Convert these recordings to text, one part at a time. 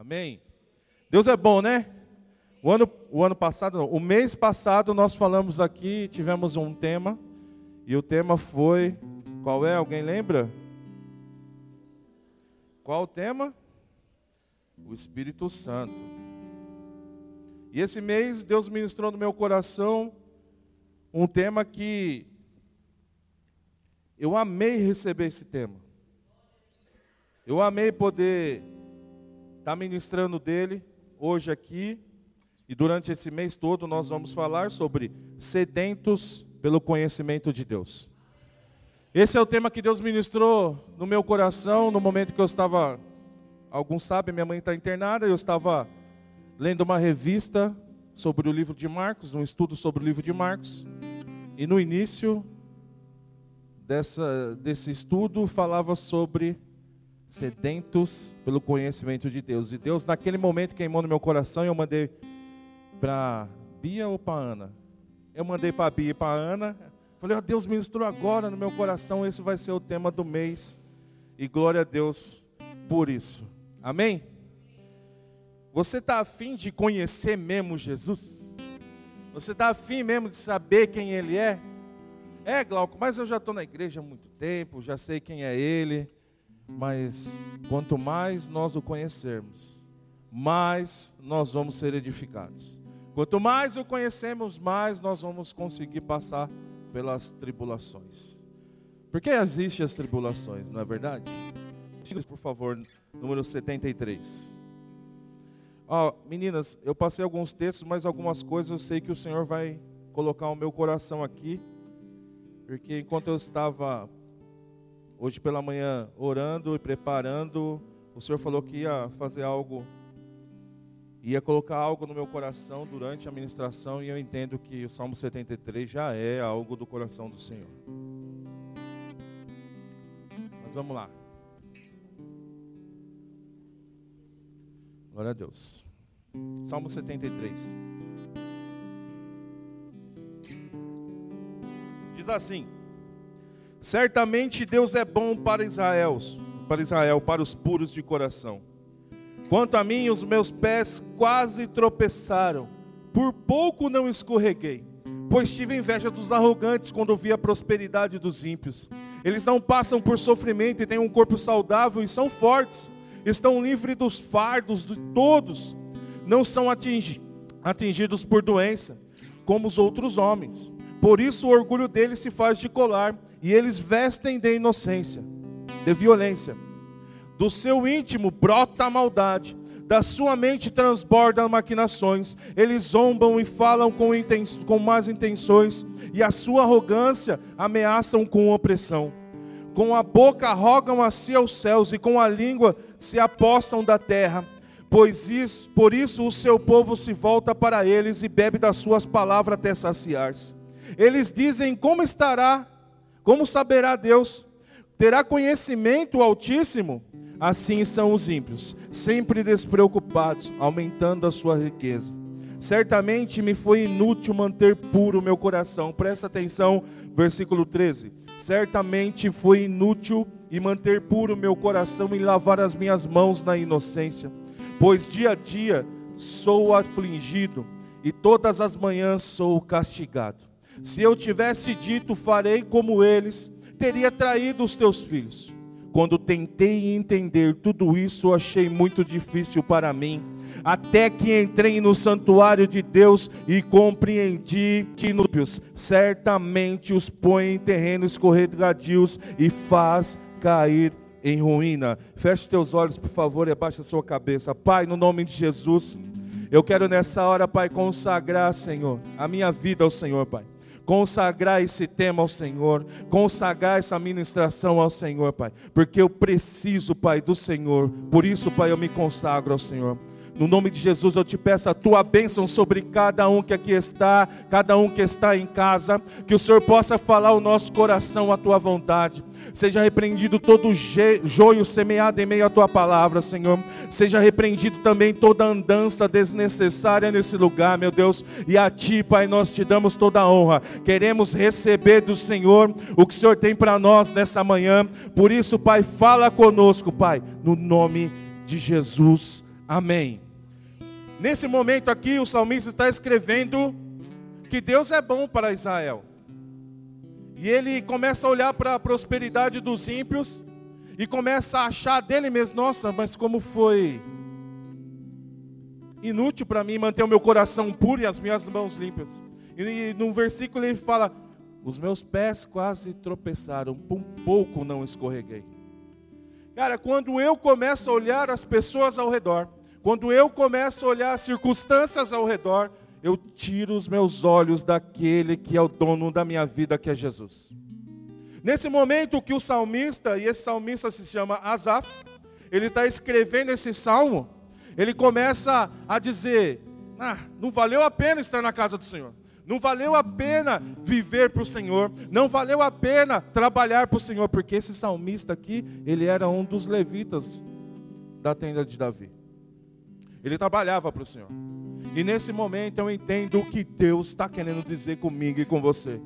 Amém? Deus é bom, né? O ano, o ano passado, não, o mês passado nós falamos aqui, tivemos um tema, e o tema foi, qual é? Alguém lembra? Qual o tema? O Espírito Santo. E esse mês Deus ministrou no meu coração um tema que eu amei receber esse tema. Eu amei poder estar ministrando dele hoje aqui. E durante esse mês todo nós vamos falar sobre sedentos pelo conhecimento de Deus. Esse é o tema que Deus ministrou no meu coração no momento que eu estava, alguns sabem, minha mãe está internada, eu estava lendo uma revista sobre o livro de Marcos, um estudo sobre o livro de Marcos. E no início dessa, desse estudo falava sobre sedentos pelo conhecimento de Deus. E Deus, naquele momento, queimou no meu coração e eu mandei para Bia ou para Ana? Eu mandei para Bia e para Ana. Falei, oh, Deus ministrou agora no meu coração, esse vai ser o tema do mês. E glória a Deus por isso. Amém? Você está afim de conhecer mesmo Jesus? Você está afim mesmo de saber quem Ele é? É, Glauco, mas eu já estou na igreja há muito tempo, já sei quem é Ele. Mas quanto mais nós o conhecermos, mais nós vamos ser edificados. Quanto mais o conhecemos, mais nós vamos conseguir passar pelas tribulações. Porque existem as tribulações, não é verdade? Por favor, número 73. Ó, meninas, eu passei alguns textos, mas algumas coisas eu sei que o Senhor vai colocar o meu coração aqui. Porque enquanto eu estava Hoje pela manhã, orando e preparando, o Senhor falou que ia fazer algo, ia colocar algo no meu coração durante a ministração, e eu entendo que o Salmo 73 já é algo do coração do Senhor. Mas vamos lá. Glória a Deus. Salmo 73. Diz assim: Certamente Deus é bom para Israel, para Israel, para os puros de coração. Quanto a mim, os meus pés quase tropeçaram, por pouco não escorreguei, pois tive inveja dos arrogantes quando vi a prosperidade dos ímpios. Eles não passam por sofrimento e têm um corpo saudável e são fortes, estão livres dos fardos de todos, não são atingi atingidos por doença, como os outros homens. Por isso o orgulho deles se faz de colar e eles vestem de inocência, de violência. Do seu íntimo brota a maldade, da sua mente transbordam maquinações. Eles zombam e falam com, com más intenções, e a sua arrogância ameaçam com opressão. Com a boca rogam a si aos céus, e com a língua se apossam da terra. Pois isso, por isso o seu povo se volta para eles e bebe das suas palavras até saciar-se. Eles dizem: Como estará como saberá Deus? Terá conhecimento o Altíssimo? Assim são os ímpios, sempre despreocupados, aumentando a sua riqueza. Certamente me foi inútil manter puro o meu coração. Presta atenção, versículo 13. Certamente foi inútil e manter puro o meu coração e lavar as minhas mãos na inocência. Pois dia a dia sou afligido e todas as manhãs sou castigado. Se eu tivesse dito, farei como eles, teria traído os teus filhos. Quando tentei entender tudo isso, achei muito difícil para mim. Até que entrei no santuário de Deus e compreendi que núpios certamente os põe em terrenos escorregadios e faz cair em ruína. Feche teus olhos, por favor, e abaixa sua cabeça. Pai, no nome de Jesus, eu quero nessa hora, Pai, consagrar, Senhor, a minha vida ao Senhor, Pai consagrar esse tema ao Senhor, consagrar essa ministração ao Senhor, Pai, porque eu preciso, Pai, do Senhor. Por isso, Pai, eu me consagro ao Senhor. No nome de Jesus, eu te peço a tua bênção sobre cada um que aqui está, cada um que está em casa, que o Senhor possa falar ao nosso coração a tua vontade. Seja repreendido todo joio semeado em meio à tua palavra, Senhor. Seja repreendido também toda andança desnecessária nesse lugar, meu Deus. E a ti, Pai, nós te damos toda a honra. Queremos receber do Senhor o que o Senhor tem para nós nessa manhã. Por isso, Pai, fala conosco, Pai, no nome de Jesus. Amém. Nesse momento aqui, o salmista está escrevendo que Deus é bom para Israel. E ele começa a olhar para a prosperidade dos ímpios e começa a achar dele mesmo, nossa, mas como foi inútil para mim manter o meu coração puro e as minhas mãos limpas. E no versículo ele fala: Os meus pés quase tropeçaram, por um pouco não escorreguei. Cara, quando eu começo a olhar as pessoas ao redor, quando eu começo a olhar as circunstâncias ao redor, eu tiro os meus olhos daquele que é o dono da minha vida, que é Jesus. Nesse momento que o salmista, e esse salmista se chama Asaf, ele está escrevendo esse salmo, ele começa a dizer: ah, não valeu a pena estar na casa do Senhor. Não valeu a pena viver para o Senhor. Não valeu a pena trabalhar para o Senhor. Porque esse salmista aqui, ele era um dos levitas da tenda de Davi. Ele trabalhava para o Senhor. E nesse momento eu entendo o que Deus está querendo dizer comigo e com você.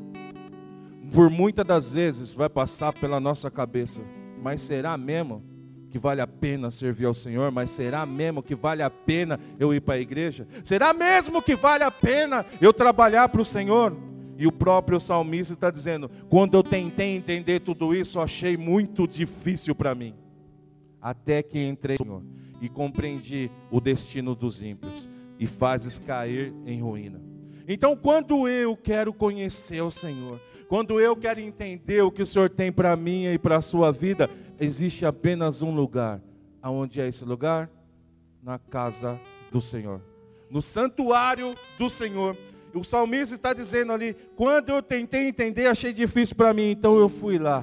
Por muitas das vezes vai passar pela nossa cabeça. Mas será mesmo? que vale a pena servir ao Senhor, mas será mesmo que vale a pena eu ir para a igreja? Será mesmo que vale a pena eu trabalhar para o Senhor? E o próprio salmista está dizendo: quando eu tentei entender tudo isso, achei muito difícil para mim. Até que entrei, Senhor, e compreendi o destino dos ímpios e fazes cair em ruína. Então, quando eu quero conhecer o Senhor, quando eu quero entender o que o Senhor tem para mim e para a sua vida, existe apenas um lugar. Aonde é esse lugar? Na casa do Senhor. No santuário do Senhor. O salmista está dizendo ali: quando eu tentei entender, achei difícil para mim, então eu fui lá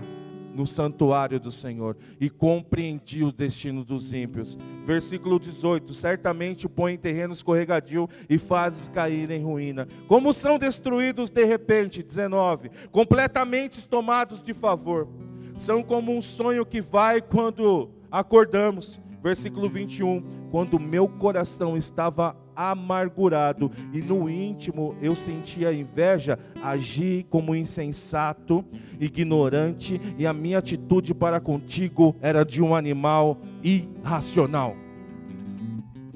no santuário do Senhor e compreendi o destino dos ímpios. Versículo 18: Certamente põe em terreno escorregadio e fazes cair em ruína. Como são destruídos de repente, 19, completamente tomados de favor são como um sonho que vai quando acordamos. Versículo 21. Quando meu coração estava amargurado e no íntimo eu sentia inveja, agi como insensato, ignorante, e a minha atitude para contigo era de um animal irracional.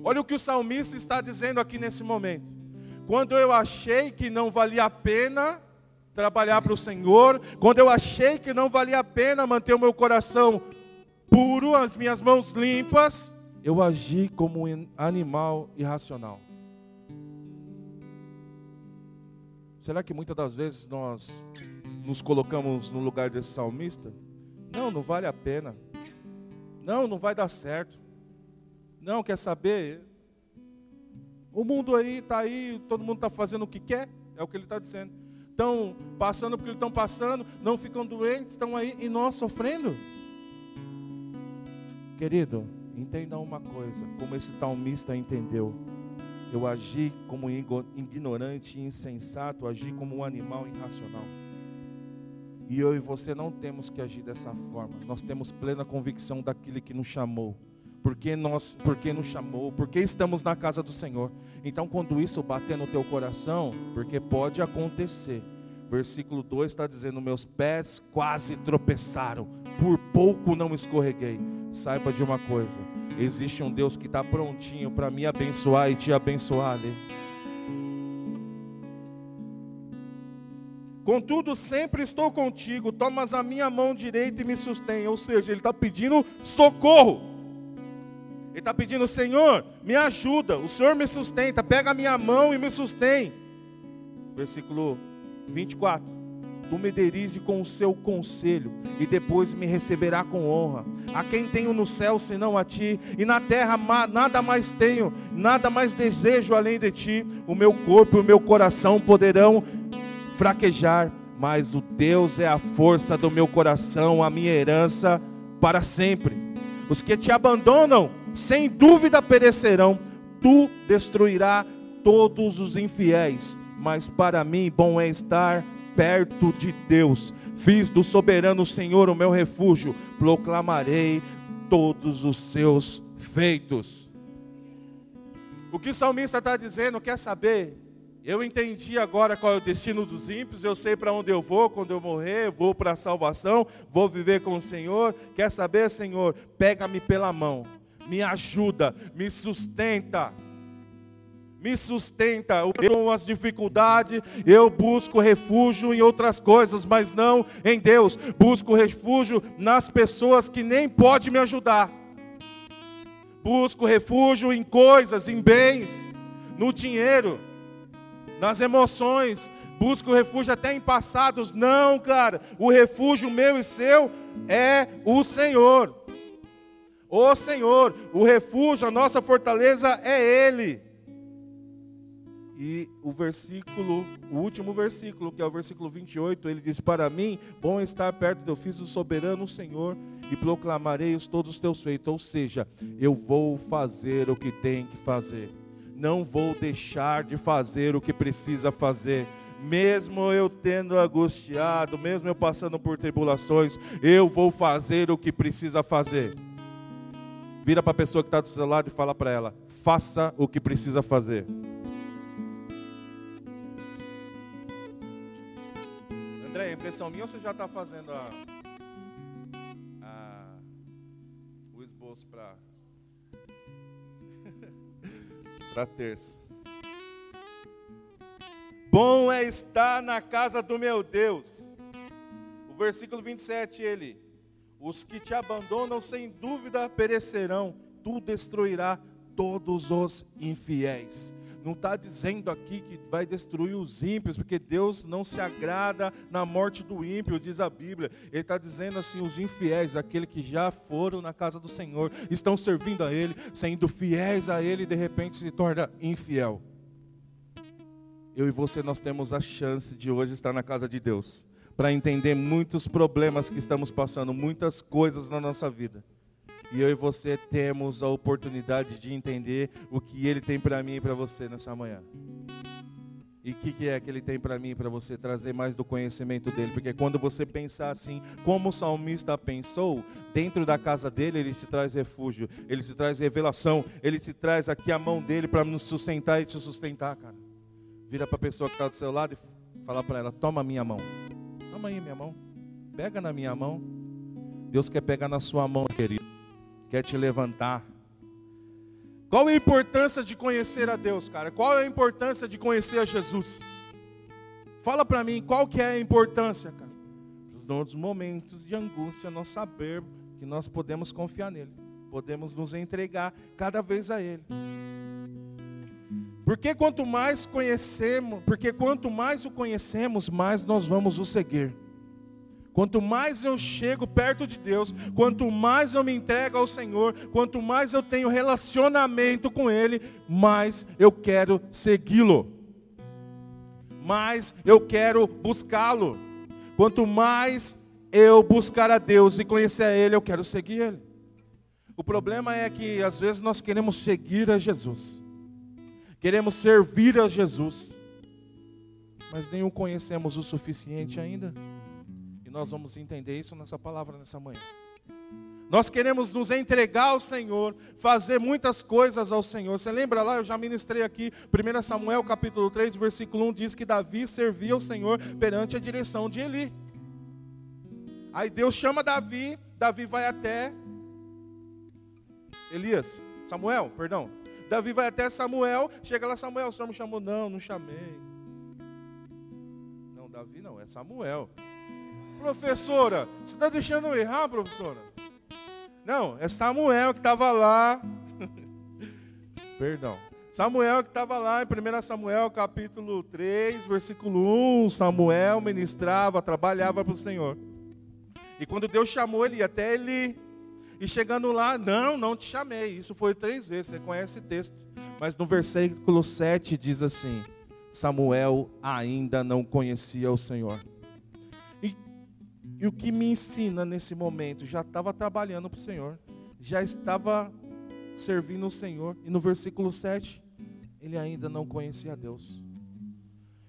Olha o que o salmista está dizendo aqui nesse momento. Quando eu achei que não valia a pena trabalhar para o Senhor, quando eu achei que não valia a pena manter o meu coração puro, as minhas mãos limpas, eu agi como um animal irracional. Será que muitas das vezes nós nos colocamos no lugar desse salmista? Não, não vale a pena. Não, não vai dar certo. Não, quer saber? O mundo aí está aí, todo mundo está fazendo o que quer, é o que ele está dizendo estão passando porque estão passando, não ficam doentes, estão aí e nós sofrendo. Querido, entenda uma coisa, como esse talmista entendeu. Eu agi como ignorante e insensato, agi como um animal irracional. E eu e você não temos que agir dessa forma. Nós temos plena convicção daquele que nos chamou. Porque nós, porque nos chamou, porque estamos na casa do Senhor. Então, quando isso bater no teu coração, porque pode acontecer. Versículo 2 está dizendo: Meus pés quase tropeçaram, por pouco não escorreguei. Saiba de uma coisa: existe um Deus que está prontinho para me abençoar e te abençoar ali. Contudo, sempre estou contigo, tomas a minha mão direita e me sustém. Ou seja, ele está pedindo socorro. Ele está pedindo, Senhor, me ajuda, o Senhor me sustenta, pega a minha mão e me sustém. Versículo 24. Tu me derize com o seu conselho, e depois me receberá com honra. A quem tenho no céu senão a ti, e na terra nada mais tenho, nada mais desejo além de ti. O meu corpo e o meu coração poderão fraquejar, mas o Deus é a força do meu coração, a minha herança para sempre. Os que te abandonam sem dúvida perecerão, tu destruirás todos os infiéis, mas para mim bom é estar perto de Deus. Fiz do soberano Senhor o meu refúgio, proclamarei todos os seus feitos. O que o salmista está dizendo, quer saber? Eu entendi agora qual é o destino dos ímpios, eu sei para onde eu vou quando eu morrer, vou para a salvação, vou viver com o Senhor. Quer saber, Senhor? Pega-me pela mão me ajuda, me sustenta. Me sustenta. Eu as dificuldades, eu busco refúgio em outras coisas, mas não em Deus. Busco refúgio nas pessoas que nem podem me ajudar. Busco refúgio em coisas, em bens, no dinheiro, nas emoções. Busco refúgio até em passados. Não, cara. O refúgio meu e seu é o Senhor. O Senhor, o refúgio, a nossa fortaleza é Ele. E o versículo, o último versículo, que é o versículo 28, ele diz: Para mim, bom estar perto do fiz do soberano Senhor e proclamarei os todos os teus feitos. Ou seja, eu vou fazer o que tem que fazer. Não vou deixar de fazer o que precisa fazer mesmo eu tendo angustiado, mesmo eu passando por tribulações, eu vou fazer o que precisa fazer. Vira para a pessoa que está do seu lado e fala para ela: faça o que precisa fazer. André, impressão minha ou você já está fazendo a, a, o esboço para para terça? Bom é estar na casa do meu Deus. O versículo 27, ele: Os que te abandonam sem dúvida perecerão, tu destruirá todos os infiéis. Não está dizendo aqui que vai destruir os ímpios, porque Deus não se agrada na morte do ímpio, diz a Bíblia. Ele está dizendo assim: os infiéis, aqueles que já foram na casa do Senhor, estão servindo a Ele, sendo fiéis a Ele, e de repente se torna infiel eu e você nós temos a chance de hoje estar na casa de Deus, para entender muitos problemas que estamos passando, muitas coisas na nossa vida. E eu e você temos a oportunidade de entender o que Ele tem para mim e para você nessa manhã. E o que, que, é que Ele tem para mim e para você? Trazer mais do conhecimento dEle. Porque quando você pensar assim, como o salmista pensou, dentro da casa dele, Ele te traz refúgio, Ele te traz revelação, Ele te traz aqui a mão dEle para nos sustentar e te sustentar, cara. Vira para a pessoa que está do seu lado e fala para ela: Toma minha mão. Toma aí minha mão. Pega na minha mão. Deus quer pegar na sua mão, querido. Quer te levantar. Qual é a importância de conhecer a Deus, cara? Qual é a importância de conhecer a Jesus? Fala para mim, qual que é a importância, cara? Nos momentos de angústia, nós saber que nós podemos confiar nele. Podemos nos entregar cada vez a ele. Porque quanto mais conhecemos, porque quanto mais o conhecemos, mais nós vamos o seguir. Quanto mais eu chego perto de Deus, quanto mais eu me entrego ao Senhor, quanto mais eu tenho relacionamento com Ele, mais eu quero segui-lo. Mais eu quero buscá-lo. Quanto mais eu buscar a Deus e conhecer a Ele, eu quero seguir Ele. O problema é que às vezes nós queremos seguir a Jesus queremos servir a Jesus, mas o conhecemos o suficiente ainda. Nós vamos entender isso nessa palavra nessa manhã. Nós queremos nos entregar ao Senhor, fazer muitas coisas ao Senhor. Você lembra lá, eu já ministrei aqui, 1 Samuel capítulo 3, versículo 1, diz que Davi servia ao Senhor perante a direção de Eli. Aí Deus chama Davi, Davi vai até Elias, Samuel, perdão, Davi vai até Samuel, chega lá, Samuel, o senhor me chamou? Não, não chamei. Não, Davi não, é Samuel. Professora, você está deixando eu errar, professora? Não, é Samuel que estava lá. Perdão. Samuel que estava lá em 1 Samuel capítulo 3, versículo 1. Samuel ministrava, trabalhava para o Senhor. E quando Deus chamou ele, até ele e chegando lá, não, não te chamei. Isso foi três vezes, você conhece o texto. Mas no versículo 7 diz assim: Samuel ainda não conhecia o Senhor. E, o que me ensina nesse momento? Já estava trabalhando para o Senhor, já estava servindo o Senhor. E no versículo 7, ele ainda não conhecia Deus.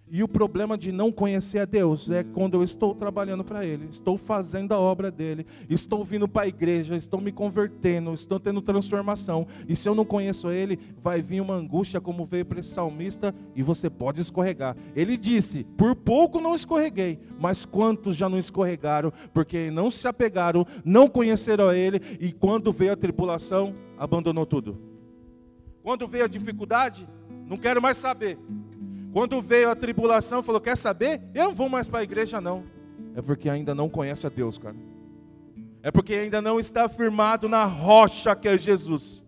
E o problema de não conhecer a Deus é quando eu estou trabalhando para Ele, estou fazendo a obra dele, estou vindo para a igreja, estou me convertendo, estou tendo transformação. E se eu não conheço Ele, vai vir uma angústia como veio para esse salmista e você pode escorregar. Ele disse: Por pouco não escorreguei, mas quantos já não escorregaram, porque não se apegaram, não conheceram a Ele e quando veio a tribulação, abandonou tudo. Quando veio a dificuldade, não quero mais saber. Quando veio a tribulação, falou: Quer saber? Eu não vou mais para a igreja, não. É porque ainda não conhece a Deus, cara. É porque ainda não está firmado na rocha que é Jesus.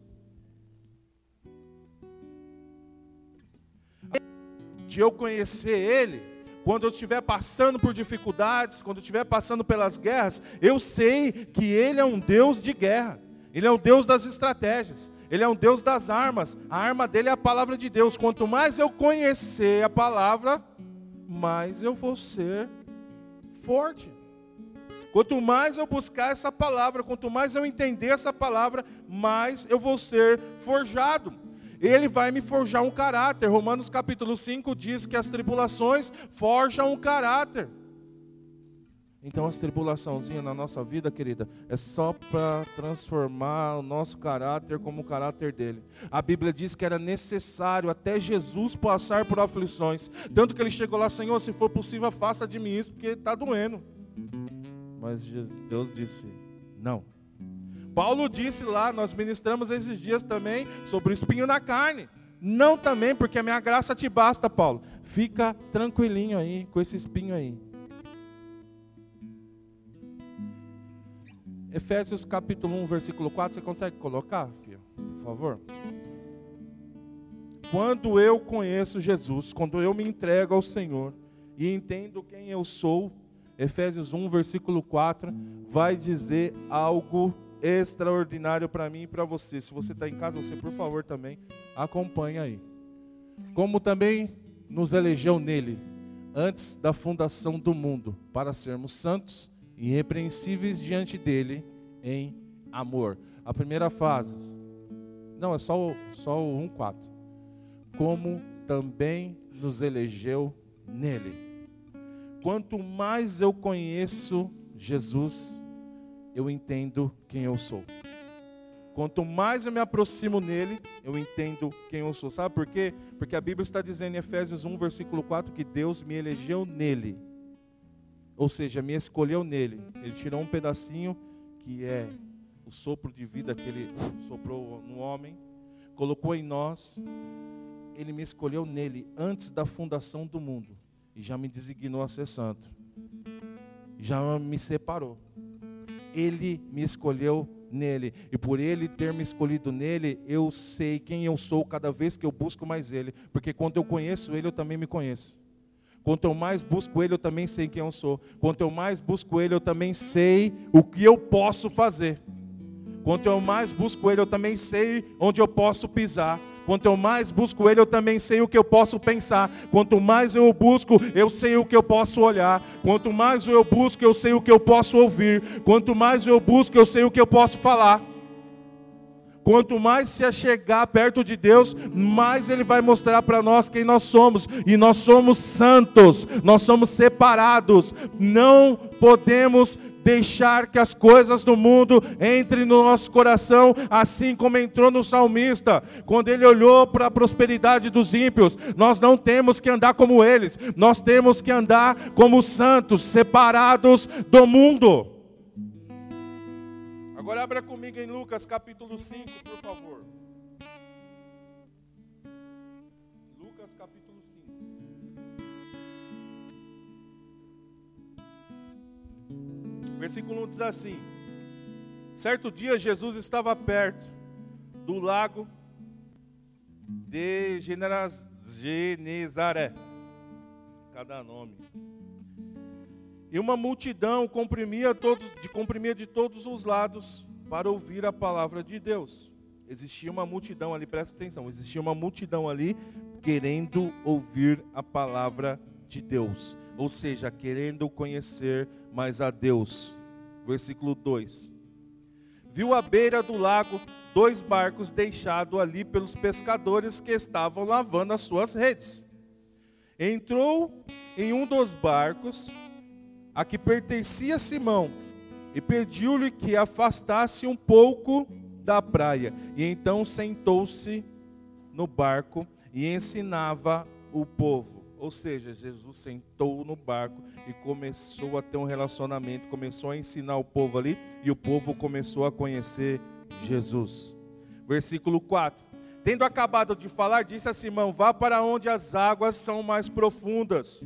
De eu conhecer Ele, quando eu estiver passando por dificuldades, quando eu estiver passando pelas guerras, eu sei que Ele é um Deus de guerra. Ele é um Deus das estratégias. Ele é um Deus das armas. A arma dele é a palavra de Deus. Quanto mais eu conhecer a palavra, mais eu vou ser forte. Quanto mais eu buscar essa palavra, quanto mais eu entender essa palavra, mais eu vou ser forjado. Ele vai me forjar um caráter. Romanos capítulo 5 diz que as tribulações forjam um caráter. Então as tribulaçãozinhas na nossa vida, querida, é só para transformar o nosso caráter como o caráter dele. A Bíblia diz que era necessário até Jesus passar por aflições. Tanto que ele chegou lá, Senhor, se for possível, faça de mim isso, porque está doendo. Mas Deus disse, não. Paulo disse lá, nós ministramos esses dias também, sobre o espinho na carne. Não também, porque a minha graça te basta, Paulo. Fica tranquilinho aí, com esse espinho aí. Efésios capítulo 1, versículo 4, você consegue colocar, filho? Por favor. Quando eu conheço Jesus, quando eu me entrego ao Senhor e entendo quem eu sou, Efésios 1, versículo 4, vai dizer algo extraordinário para mim e para você. Se você está em casa, você por favor também acompanha aí. Como também nos elegeu nele, antes da fundação do mundo, para sermos santos irrepreensíveis diante dele em amor. A primeira fase, não, é só, só o 1,4. Como também nos elegeu nele. Quanto mais eu conheço Jesus, eu entendo quem eu sou. Quanto mais eu me aproximo nele, eu entendo quem eu sou. Sabe por quê? Porque a Bíblia está dizendo em Efésios 1, versículo 4, que Deus me elegeu nele ou seja, me escolheu nele. Ele tirou um pedacinho que é o sopro de vida que ele soprou no homem, colocou em nós. Ele me escolheu nele antes da fundação do mundo e já me designou a ser santo. Já me separou. Ele me escolheu nele. E por ele ter me escolhido nele, eu sei quem eu sou cada vez que eu busco mais ele. Porque quando eu conheço ele, eu também me conheço. Quanto eu mais busco Ele, eu também sei quem eu sou. Quanto eu mais busco Ele, eu também sei o que eu posso fazer. Quanto eu mais busco Ele, eu também sei onde eu posso pisar. Quanto eu mais busco Ele, eu também sei o que eu posso pensar. Quanto mais eu busco, eu sei o que eu posso olhar. Quanto mais eu busco, eu sei o que eu posso ouvir. Quanto mais eu busco, eu sei o que eu posso falar. Quanto mais se chegar perto de Deus, mais Ele vai mostrar para nós quem nós somos. E nós somos santos, nós somos separados. Não podemos deixar que as coisas do mundo entrem no nosso coração, assim como entrou no salmista, quando ele olhou para a prosperidade dos ímpios. Nós não temos que andar como eles, nós temos que andar como santos, separados do mundo. Agora abra comigo em Lucas capítulo 5, por favor. Lucas capítulo 5. Versículo 1 diz assim: Certo dia Jesus estava perto do lago de Genezaré. Cada nome. E uma multidão comprimia, todos, de, comprimia de todos os lados para ouvir a palavra de Deus. Existia uma multidão ali, presta atenção, existia uma multidão ali querendo ouvir a palavra de Deus. Ou seja, querendo conhecer mais a Deus. Versículo 2. Viu à beira do lago dois barcos deixados ali pelos pescadores que estavam lavando as suas redes. entrou em um dos barcos a que pertencia Simão e pediu-lhe que afastasse um pouco da praia. E então sentou-se no barco e ensinava o povo. Ou seja, Jesus sentou no barco e começou a ter um relacionamento, começou a ensinar o povo ali e o povo começou a conhecer Jesus. Versículo 4. Tendo acabado de falar, disse a Simão: Vá para onde as águas são mais profundas,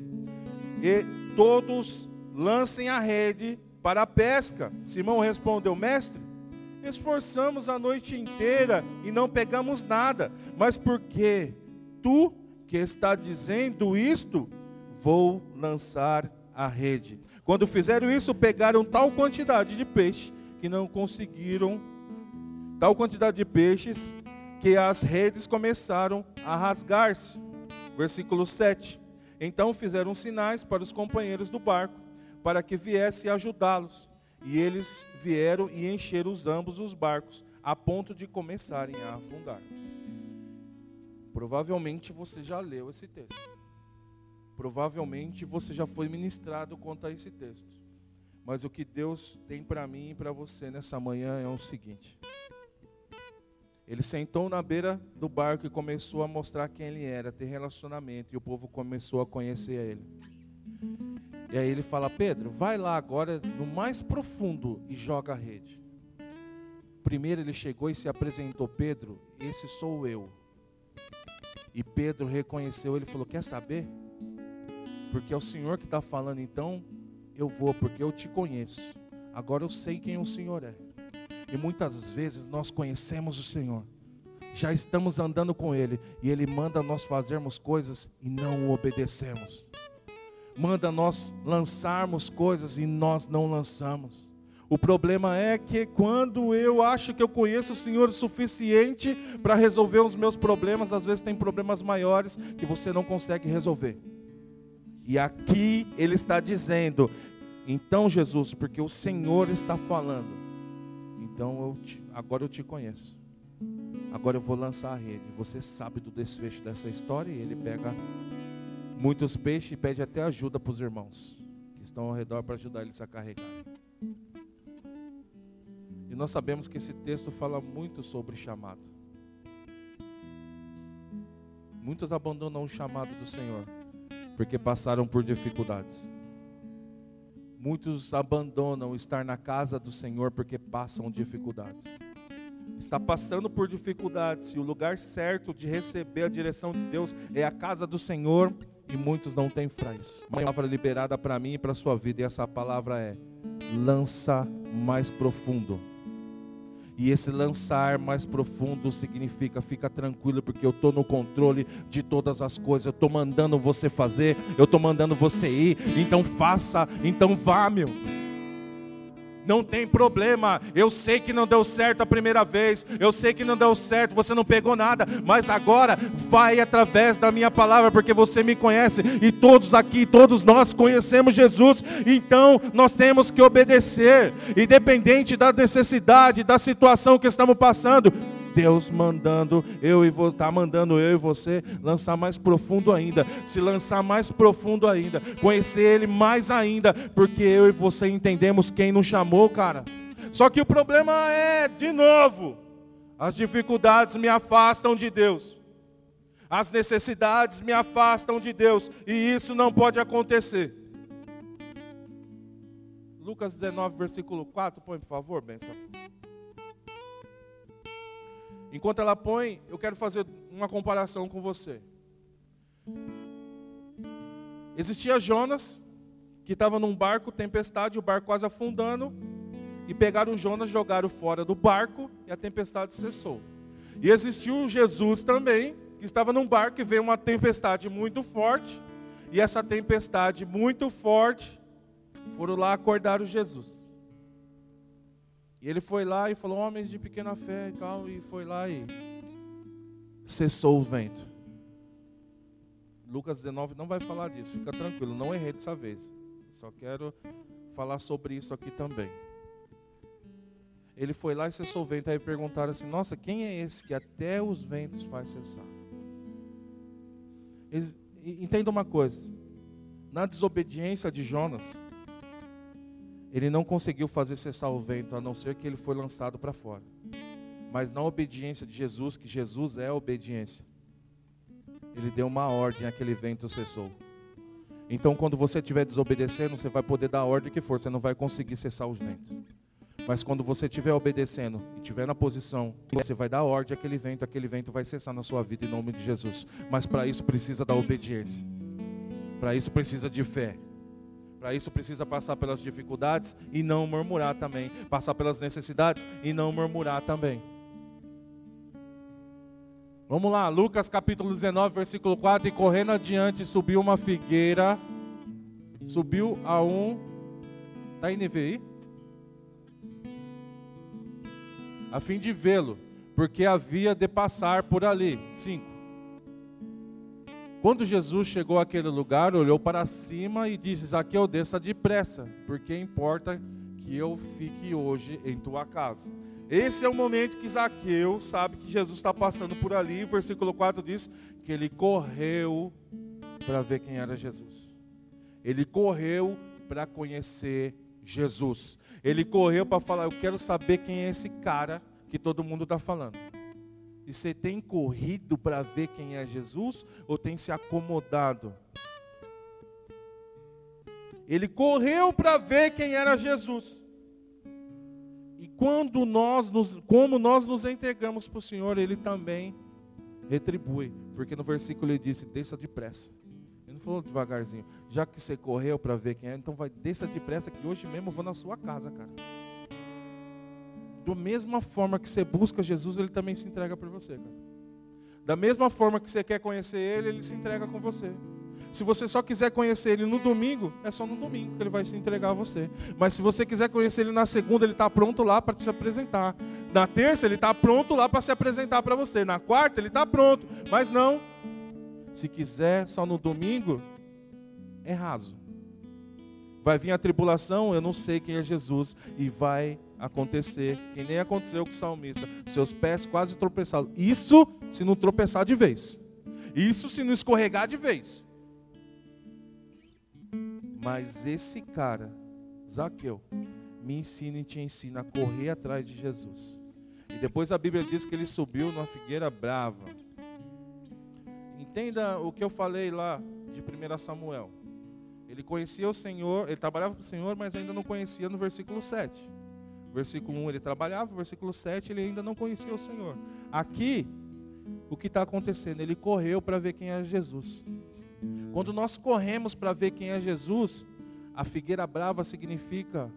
e todos lancem a rede para a pesca. Simão respondeu: Mestre, esforçamos a noite inteira e não pegamos nada, mas porque tu que está dizendo isto, vou lançar a rede. Quando fizeram isso, pegaram tal quantidade de peixe que não conseguiram, tal quantidade de peixes que as redes começaram a rasgar-se. Versículo 7. Então fizeram sinais para os companheiros do barco, para que viesse ajudá-los. E eles vieram e encheram os ambos os barcos, a ponto de começarem a afundar. Provavelmente você já leu esse texto. Provavelmente você já foi ministrado quanto a esse texto. Mas o que Deus tem para mim e para você nessa manhã é o seguinte: ele sentou na beira do barco e começou a mostrar quem ele era, ter relacionamento, e o povo começou a conhecer ele. E aí ele fala: Pedro, vai lá agora no mais profundo e joga a rede. Primeiro ele chegou e se apresentou: Pedro, esse sou eu. E Pedro reconheceu, ele falou: Quer saber? Porque é o Senhor que está falando, então eu vou, porque eu te conheço. Agora eu sei quem o Senhor é. E muitas vezes nós conhecemos o Senhor, já estamos andando com Ele, e Ele manda nós fazermos coisas e não o obedecemos. Manda nós lançarmos coisas e nós não lançamos. O problema é que quando eu acho que eu conheço o Senhor o suficiente para resolver os meus problemas, às vezes tem problemas maiores que você não consegue resolver. E aqui ele está dizendo: então, Jesus, porque o Senhor está falando, então eu te, agora eu te conheço. Agora eu vou lançar a rede. Você sabe do desfecho dessa história e ele pega muitos peixes pede até ajuda para os irmãos que estão ao redor para ajudar eles a carregar. E nós sabemos que esse texto fala muito sobre chamado. Muitos abandonam o chamado do Senhor porque passaram por dificuldades. Muitos abandonam estar na casa do Senhor porque passam dificuldades. Está passando por dificuldades e o lugar certo de receber a direção de Deus é a casa do Senhor e muitos não têm isso. Uma palavra liberada para mim e para a sua vida e essa palavra é: lança mais profundo e esse lançar mais profundo significa fica tranquilo, porque eu estou no controle de todas as coisas. Eu estou mandando você fazer, eu estou mandando você ir. Então faça, então vá, meu. Não tem problema. Eu sei que não deu certo a primeira vez. Eu sei que não deu certo, você não pegou nada. Mas agora vai através da minha palavra, porque você me conhece. E todos aqui, todos nós conhecemos Jesus. Então nós temos que obedecer. Independente da necessidade, da situação que estamos passando. Deus mandando eu e você, está mandando eu e você lançar mais profundo ainda, se lançar mais profundo ainda, conhecer Ele mais ainda, porque eu e você entendemos quem nos chamou, cara. Só que o problema é, de novo, as dificuldades me afastam de Deus. As necessidades me afastam de Deus. E isso não pode acontecer. Lucas 19, versículo 4, põe por favor, benção. Enquanto ela põe, eu quero fazer uma comparação com você. Existia Jonas, que estava num barco, tempestade, o barco quase afundando, e pegaram Jonas, jogaram fora do barco e a tempestade cessou. E existiu Jesus também, que estava num barco e veio uma tempestade muito forte, e essa tempestade muito forte, foram lá acordar o Jesus. E ele foi lá e falou, homens de pequena fé e tal, e foi lá e cessou o vento. Lucas 19 não vai falar disso, fica tranquilo, não errei dessa vez. Só quero falar sobre isso aqui também. Ele foi lá e cessou o vento, aí perguntaram assim, nossa, quem é esse que até os ventos faz cessar? entenda uma coisa. Na desobediência de Jonas, ele não conseguiu fazer cessar o vento, a não ser que ele foi lançado para fora. Mas na obediência de Jesus, que Jesus é a obediência, ele deu uma ordem, aquele vento cessou. Então, quando você estiver desobedecendo, você vai poder dar a ordem que for, você não vai conseguir cessar os ventos. Mas quando você estiver obedecendo e estiver na posição, você vai dar ordem àquele vento, aquele vento vai cessar na sua vida em nome de Jesus. Mas para isso precisa da obediência. Para isso precisa de fé. Para isso precisa passar pelas dificuldades e não murmurar também. Passar pelas necessidades e não murmurar também. Vamos lá, Lucas capítulo 19, versículo 4. E correndo adiante, subiu uma figueira. Subiu a um. Está aí NVI? A fim de vê-lo, porque havia de passar por ali. 5. Quando Jesus chegou àquele lugar, olhou para cima e disse: Zaqueu, desça depressa, porque importa que eu fique hoje em tua casa. Esse é o momento que Zaqueu sabe que Jesus está passando por ali. O versículo 4 diz que ele correu para ver quem era Jesus. Ele correu para conhecer Jesus. Ele correu para falar: Eu quero saber quem é esse cara que todo mundo está falando. E você tem corrido para ver quem é Jesus ou tem se acomodado? Ele correu para ver quem era Jesus. E quando nós nos, como nós nos entregamos para o Senhor, Ele também retribui. Porque no versículo ele disse, desça depressa. Ele não falou devagarzinho. Já que você correu para ver quem é, então vai, desça depressa que hoje mesmo eu vou na sua casa, cara. Da mesma forma que você busca Jesus, Ele também se entrega por você, cara. Da mesma forma que você quer conhecer Ele, Ele se entrega com você. Se você só quiser conhecer Ele no domingo, é só no domingo que Ele vai se entregar a você. Mas se você quiser conhecer Ele na segunda, Ele está pronto lá para te apresentar. Na terça, Ele está pronto lá para se apresentar para você. Na quarta, Ele está pronto. Mas não. Se quiser só no domingo, é raso. Vai vir a tribulação, eu não sei quem é Jesus, e vai acontecer, que nem aconteceu com o salmista, seus pés quase tropeçaram. Isso se não tropeçar de vez. Isso se não escorregar de vez. Mas esse cara, Zaqueu, me ensina e te ensina a correr atrás de Jesus. E depois a Bíblia diz que ele subiu numa figueira brava. Entenda o que eu falei lá de 1 Samuel. Ele conhecia o Senhor, ele trabalhava para o Senhor, mas ainda não conhecia no versículo 7. Versículo 1 ele trabalhava, versículo 7 ele ainda não conhecia o Senhor. Aqui, o que está acontecendo? Ele correu para ver quem é Jesus. Quando nós corremos para ver quem é Jesus, a figueira brava significa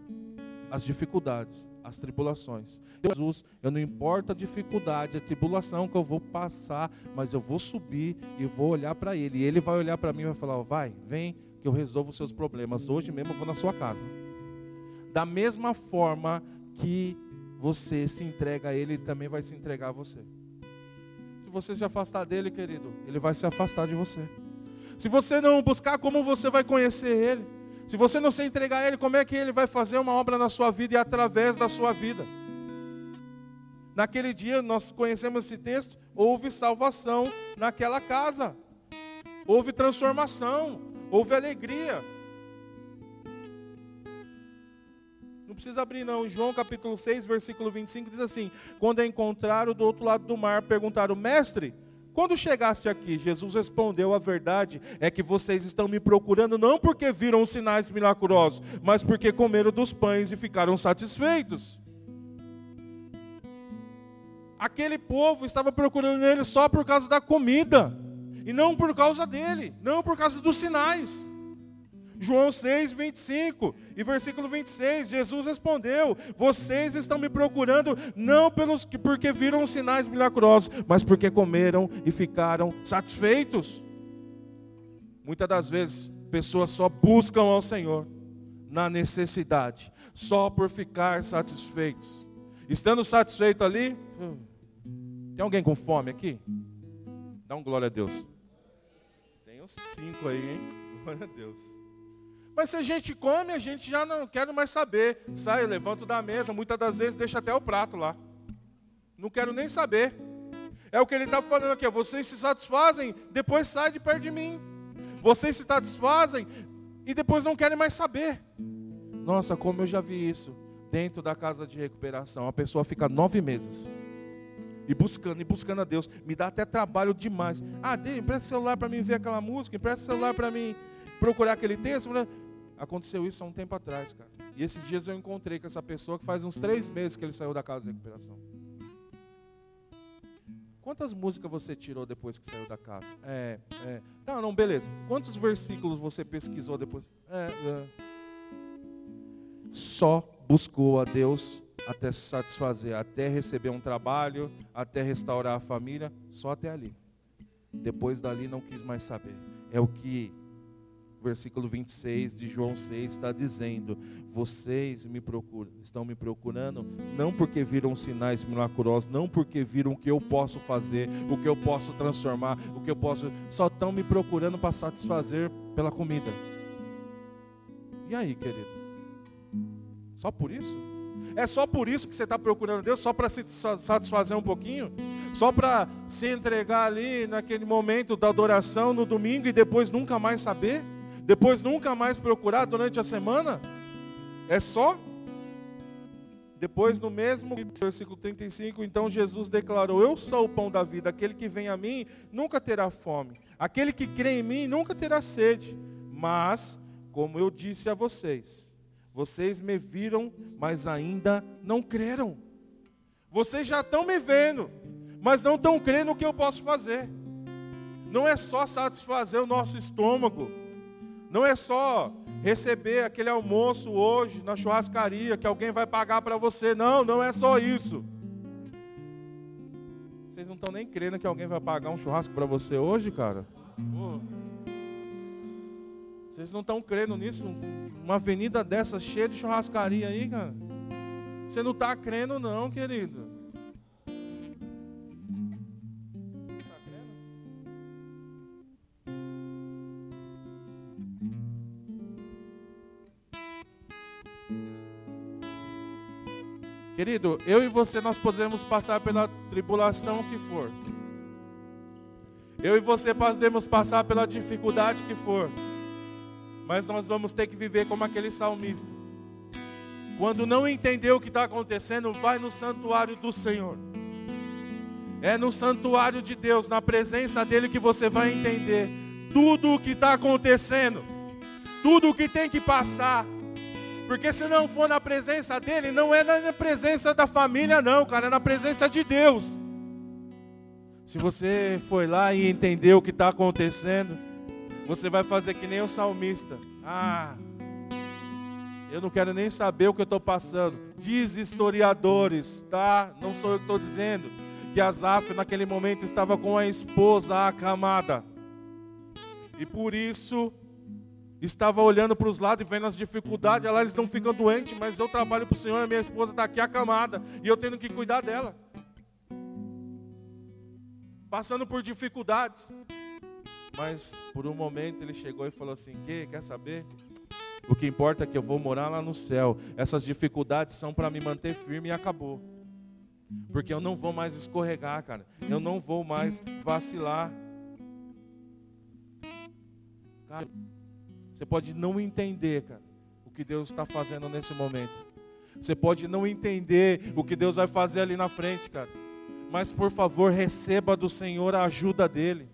as dificuldades, as tribulações. Jesus, eu não importa a dificuldade, a tribulação que eu vou passar, mas eu vou subir e vou olhar para Ele. E Ele vai olhar para mim e vai falar: vai, vem, que eu resolvo os seus problemas. Hoje mesmo eu vou na sua casa. Da mesma forma que você se entrega a Ele, Ele também vai se entregar a você. Se você se afastar dele, querido, Ele vai se afastar de você. Se você não buscar, como você vai conhecer Ele? Se você não se entregar a Ele, como é que Ele vai fazer uma obra na sua vida e através da sua vida? Naquele dia, nós conhecemos esse texto, houve salvação naquela casa. Houve transformação, houve alegria. Não precisa abrir não. João capítulo 6, versículo 25 diz assim: Quando encontraram do outro lado do mar, perguntaram: "Mestre, quando chegaste aqui, Jesus respondeu: A verdade é que vocês estão me procurando não porque viram os sinais milagrosos, mas porque comeram dos pães e ficaram satisfeitos. Aquele povo estava procurando ele só por causa da comida, e não por causa dele, não por causa dos sinais. João 6, 25 e versículo 26, Jesus respondeu: Vocês estão me procurando não pelos porque viram os sinais milagrosos, mas porque comeram e ficaram satisfeitos. Muitas das vezes, pessoas só buscam ao Senhor na necessidade, só por ficar satisfeitos. Estando satisfeito ali, tem alguém com fome aqui? Dá um glória a Deus. Tem uns cinco aí, hein? Glória a Deus. Mas se a gente come, a gente já não quer mais saber. Sai, levanto da mesa, muitas das vezes deixa até o prato lá. Não quero nem saber. É o que ele está falando aqui. Vocês se satisfazem, depois sai de perto de mim. Vocês se satisfazem e depois não querem mais saber. Nossa, como eu já vi isso dentro da casa de recuperação. A pessoa fica nove meses e buscando, e buscando a Deus. Me dá até trabalho demais. Ah, dê, empresta celular para mim ver aquela música, empresta celular para mim procurar aquele texto. Aconteceu isso há um tempo atrás, cara. E esses dias eu encontrei com essa pessoa que faz uns três meses que ele saiu da casa de recuperação. Quantas músicas você tirou depois que saiu da casa? É, é. Não, não, beleza. Quantos versículos você pesquisou depois? É, é. Só buscou a Deus até se satisfazer, até receber um trabalho, até restaurar a família, só até ali. Depois dali não quis mais saber. É o que versículo 26 de João 6 está dizendo: Vocês me procuram, estão me procurando não porque viram sinais milagrosos, não porque viram o que eu posso fazer, o que eu posso transformar, o que eu posso, só estão me procurando para satisfazer pela comida. E aí, querido? Só por isso? É só por isso que você está procurando Deus? Só para se satisfazer um pouquinho? Só para se entregar ali naquele momento da adoração no domingo e depois nunca mais saber? Depois nunca mais procurar durante a semana? É só? Depois, no mesmo versículo 35, então Jesus declarou: Eu sou o pão da vida, aquele que vem a mim nunca terá fome, aquele que crê em mim nunca terá sede. Mas, como eu disse a vocês, vocês me viram, mas ainda não creram. Vocês já estão me vendo, mas não estão crendo no que eu posso fazer. Não é só satisfazer o nosso estômago não é só receber aquele almoço hoje na churrascaria que alguém vai pagar para você. Não, não é só isso. Vocês não estão nem crendo que alguém vai pagar um churrasco para você hoje, cara? Vocês não estão crendo nisso? Uma avenida dessa cheia de churrascaria aí, cara? Você não está crendo não, querido. Querido, eu e você nós podemos passar pela tribulação que for. Eu e você podemos passar pela dificuldade que for. Mas nós vamos ter que viver como aquele salmista. Quando não entender o que está acontecendo, vai no santuário do Senhor. É no santuário de Deus, na presença dEle, que você vai entender tudo o que está acontecendo, tudo o que tem que passar, porque se não for na presença dele, não é na presença da família, não, cara, é na presença de Deus. Se você foi lá e entendeu o que está acontecendo, você vai fazer que nem o salmista. Ah, eu não quero nem saber o que eu estou passando. Diz historiadores, tá? Não sou eu que estou dizendo. Que Asaf naquele momento estava com a esposa acamada. E por isso estava olhando para os lados e vendo as dificuldades, lá eles não ficam doentes, mas eu trabalho para o Senhor, a minha esposa está aqui acamada, e eu tenho que cuidar dela. Passando por dificuldades. Mas por um momento ele chegou e falou assim: que, quer saber? O que importa é que eu vou morar lá no céu. Essas dificuldades são para me manter firme e acabou. Porque eu não vou mais escorregar, cara. Eu não vou mais vacilar. Cara, você pode não entender, cara, o que Deus está fazendo nesse momento. Você pode não entender o que Deus vai fazer ali na frente, cara. Mas por favor, receba do Senhor a ajuda dele.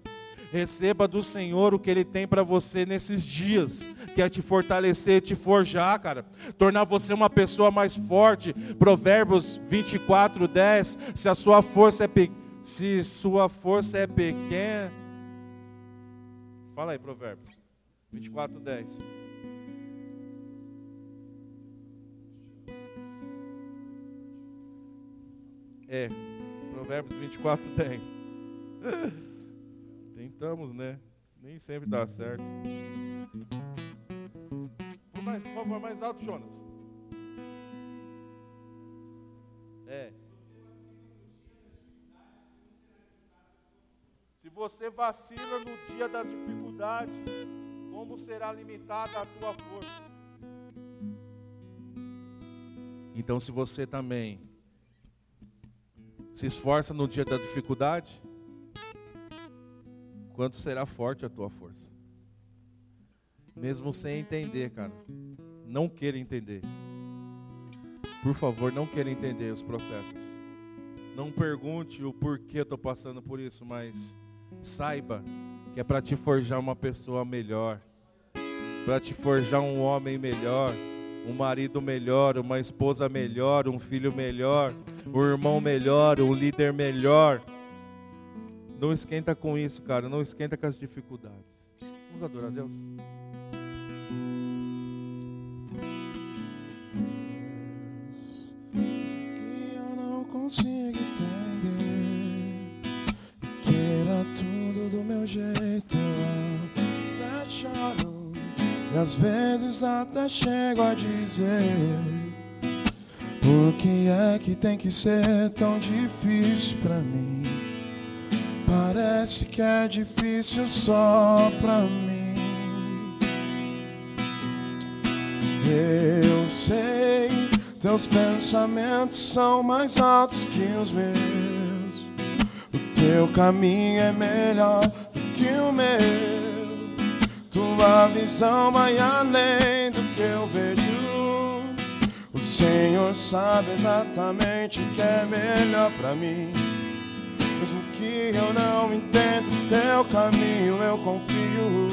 Receba do Senhor o que Ele tem para você nesses dias, que é te fortalecer, te forjar, cara, tornar você uma pessoa mais forte. Provérbios 24, 10. Se a sua força é pe... se sua força é pequena, fala aí, Provérbios. 24, 10. É, Provérbios 24, 10. Tentamos, né? Nem sempre dá certo. Por, mais, por favor, mais alto, Jonas. É. Se você vacila no dia da dificuldade, como será limitada a tua força? Então, se você também se esforça no dia da dificuldade, quanto será forte a tua força? Mesmo sem entender, cara. Não queira entender. Por favor, não queira entender os processos. Não pergunte o porquê eu estou passando por isso, mas saiba que é para te forjar uma pessoa melhor, para te forjar um homem melhor, um marido melhor, uma esposa melhor, um filho melhor, um irmão melhor, um líder melhor. Não esquenta com isso, cara, não esquenta com as dificuldades. Vamos adorar a Deus. Às vezes até chego a dizer. Por que é que tem que ser tão difícil pra mim? Parece que é difícil só pra mim. Eu sei, teus pensamentos são mais altos que os meus. O teu caminho é melhor do que o meu. Tua visão vai além do que eu vejo. O Senhor sabe exatamente o que é melhor pra mim. Mesmo que eu não entenda teu caminho, eu confio.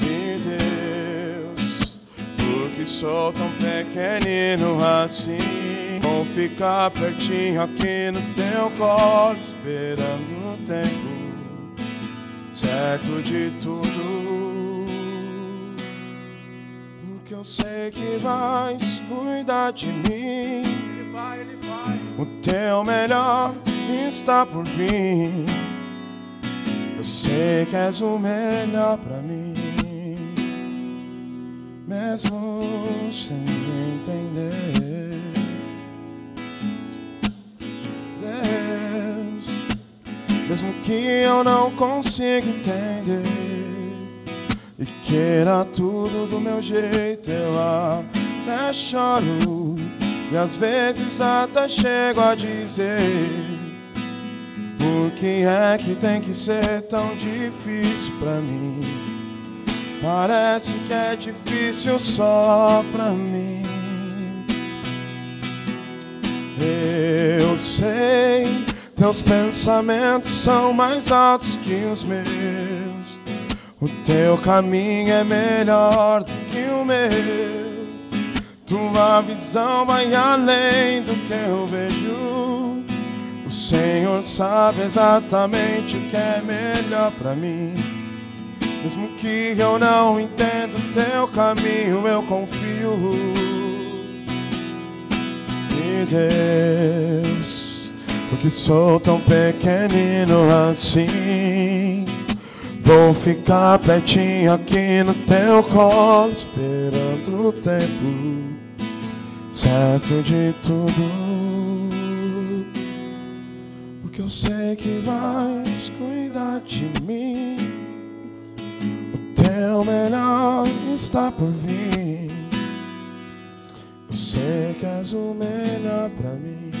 Em Deus, porque sou tão pequenino assim. Vou ficar pertinho aqui no teu colo, esperando o tempo certo de tudo. Porque eu sei que vais cuidar de mim. Ele vai, ele vai. O teu melhor está por vir. Eu sei que és o melhor pra mim. Mesmo sem mesmo que eu não consiga entender. E queira tudo do meu jeito, eu até choro. E às vezes até chego a dizer Por que é que tem que ser tão difícil pra mim Parece que é difícil só pra mim Eu sei, teus pensamentos são mais altos que os meus O teu caminho é melhor do que o meu tua visão vai além do que eu vejo. O Senhor sabe exatamente o que é melhor pra mim. Mesmo que eu não entenda o teu caminho, eu confio em Deus. Porque sou tão pequenino assim. Vou ficar pertinho aqui no teu colo, esperando o tempo certo de tudo. Porque eu sei que vais cuidar de mim. O teu melhor está por vir. Eu sei que és o melhor pra mim.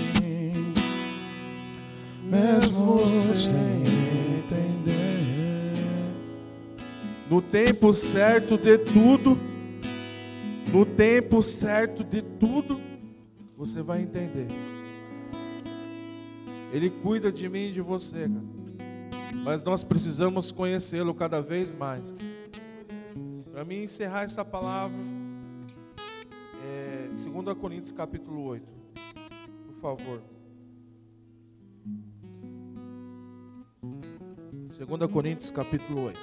Mesmo sem entender. No tempo certo de tudo, no tempo certo de tudo, você vai entender. Ele cuida de mim e de você, cara. Mas nós precisamos conhecê-lo cada vez mais. Para mim encerrar essa palavra, é, 2 Coríntios capítulo 8. Por favor. 2 Coríntios capítulo 8.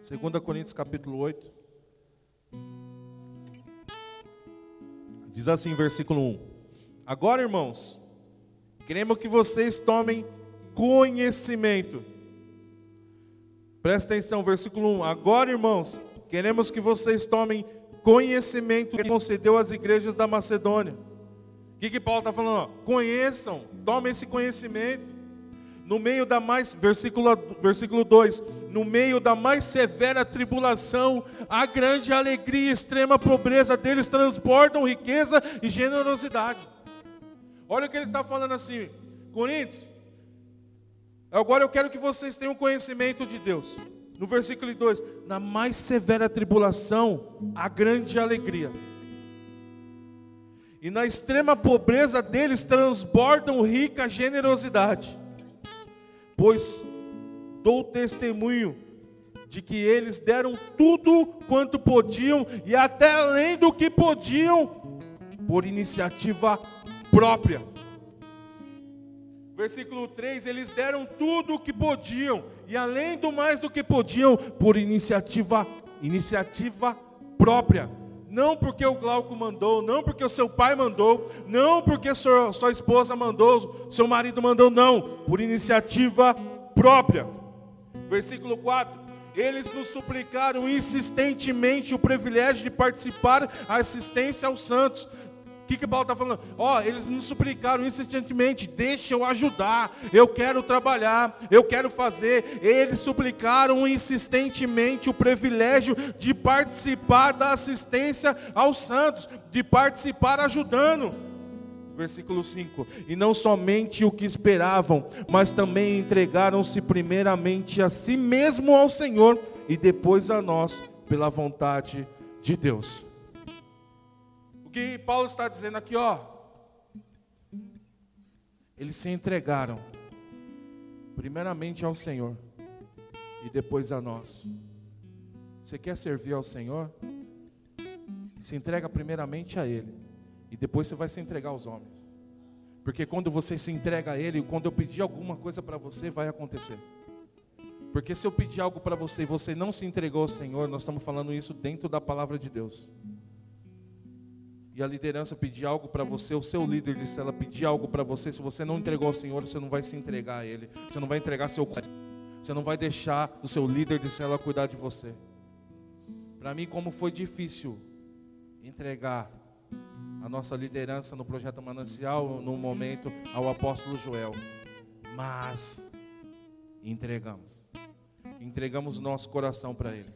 Segunda Coríntios capítulo 8. Diz assim, versículo 1. Agora, irmãos, queremos que vocês tomem conhecimento. Presta atenção, versículo 1. Agora, irmãos, queremos que vocês tomem conhecimento que concedeu às igrejas da Macedônia. O que, que Paulo está falando? Conheçam, tomem esse conhecimento. no meio da mais, versículo, versículo 2, no meio da mais severa tribulação, a grande alegria e extrema pobreza deles transbordam riqueza e generosidade. Olha o que ele está falando assim, Coríntios, agora eu quero que vocês tenham conhecimento de Deus. No versículo 2, na mais severa tribulação, a grande alegria. E na extrema pobreza deles transbordam rica generosidade pois dou testemunho de que eles deram tudo quanto podiam e até além do que podiam, por iniciativa própria. Versículo 3: eles deram tudo o que podiam e além do mais do que podiam, por iniciativa, iniciativa própria. Não porque o Glauco mandou, não porque o seu pai mandou, não porque sua, sua esposa mandou, seu marido mandou, não. Por iniciativa própria. Versículo 4. Eles nos suplicaram insistentemente o privilégio de participar a assistência aos santos. Que, que Paulo está falando? Ó, oh, eles nos suplicaram insistentemente, deixa eu ajudar, eu quero trabalhar, eu quero fazer. Eles suplicaram insistentemente o privilégio de participar da assistência aos santos, de participar ajudando. Versículo 5: E não somente o que esperavam, mas também entregaram-se primeiramente a si mesmo ao Senhor e depois a nós, pela vontade de Deus. Que Paulo está dizendo aqui, ó. Eles se entregaram, primeiramente ao Senhor e depois a nós. Você quer servir ao Senhor? Se entrega primeiramente a Ele e depois você vai se entregar aos homens. Porque quando você se entrega a Ele, quando eu pedir alguma coisa para você, vai acontecer. Porque se eu pedir algo para você e você não se entregou ao Senhor, nós estamos falando isso dentro da palavra de Deus e a liderança pedir algo para você, o seu líder de cela pedir algo para você, se você não entregou ao Senhor, você não vai se entregar a Ele. Você não vai entregar seu Você não vai deixar o seu líder de cela cuidar de você. Para mim, como foi difícil entregar a nossa liderança no projeto Manancial, no momento, ao apóstolo Joel. Mas entregamos. Entregamos o nosso coração para Ele.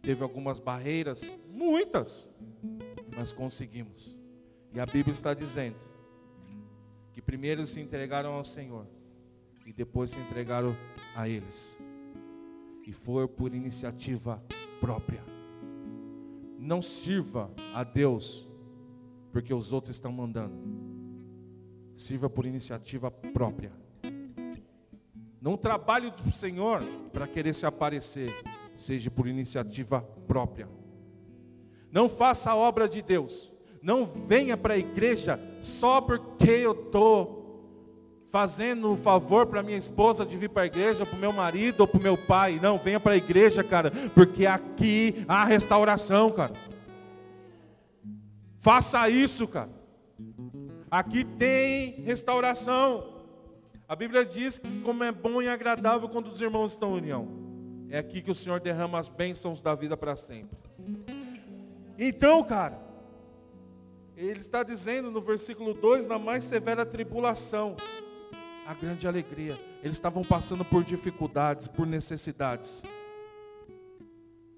Teve algumas barreiras, muitas mas conseguimos. E a Bíblia está dizendo que primeiro se entregaram ao Senhor e depois se entregaram a eles. E foi por iniciativa própria. Não sirva a Deus porque os outros estão mandando. Sirva por iniciativa própria. Não trabalhe do Senhor para querer se aparecer, seja por iniciativa própria. Não faça a obra de Deus. Não venha para a igreja só porque eu estou fazendo um favor para minha esposa de vir para a igreja, para o meu marido ou para o meu pai. Não, venha para a igreja, cara, porque aqui há restauração, cara. Faça isso, cara. Aqui tem restauração. A Bíblia diz que como é bom e agradável quando os irmãos estão em união. É aqui que o Senhor derrama as bênçãos da vida para sempre. Então, cara, ele está dizendo no versículo 2, na mais severa tribulação, a grande alegria. Eles estavam passando por dificuldades, por necessidades.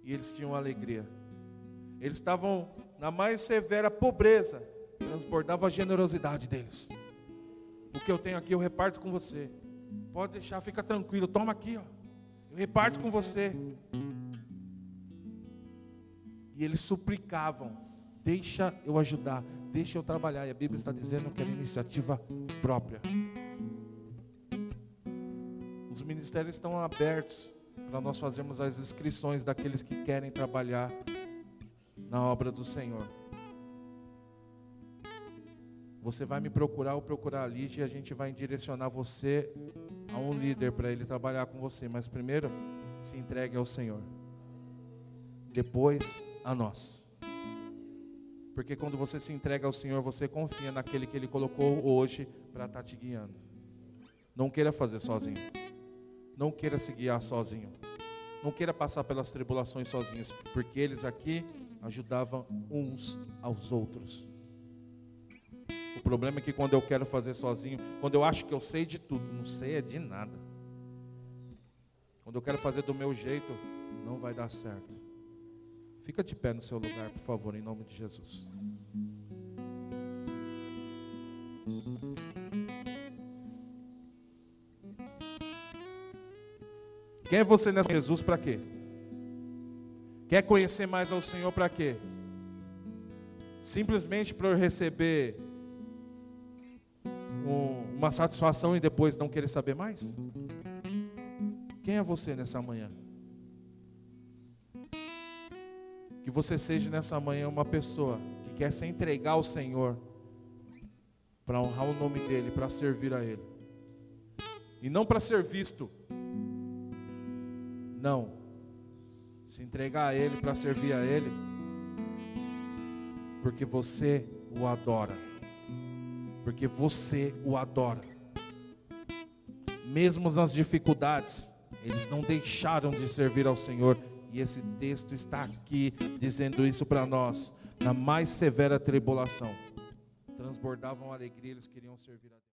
E eles tinham alegria. Eles estavam na mais severa pobreza, transbordava a generosidade deles. O que eu tenho aqui eu reparto com você. Pode deixar, fica tranquilo. Toma aqui, ó. Eu reparto com você. E eles suplicavam: deixa eu ajudar, deixa eu trabalhar. E a Bíblia está dizendo que era iniciativa própria. Os ministérios estão abertos para nós fazermos as inscrições daqueles que querem trabalhar na obra do Senhor. Você vai me procurar ou procurar a Lígia e a gente vai direcionar você a um líder para ele trabalhar com você. Mas primeiro, se entregue ao Senhor. Depois, a nós. Porque quando você se entrega ao Senhor, você confia naquele que Ele colocou hoje para estar tá te guiando. Não queira fazer sozinho. Não queira se guiar sozinho. Não queira passar pelas tribulações sozinhos, porque eles aqui ajudavam uns aos outros. O problema é que quando eu quero fazer sozinho, quando eu acho que eu sei de tudo, não sei é de nada. Quando eu quero fazer do meu jeito, não vai dar certo. Fica de pé no seu lugar, por favor, em nome de Jesus. Quem é você nessa Jesus para quê? Quer conhecer mais ao Senhor para quê? Simplesmente para eu receber um, uma satisfação e depois não querer saber mais? Quem é você nessa manhã? Que você seja nessa manhã uma pessoa que quer se entregar ao Senhor para honrar o nome dEle, para servir a Ele. E não para ser visto. Não. Se entregar a Ele para servir a Ele. Porque você o adora. Porque você o adora. Mesmo nas dificuldades, eles não deixaram de servir ao Senhor. E esse texto está aqui dizendo isso para nós. Na mais severa tribulação, transbordavam alegria, eles queriam servir a Deus.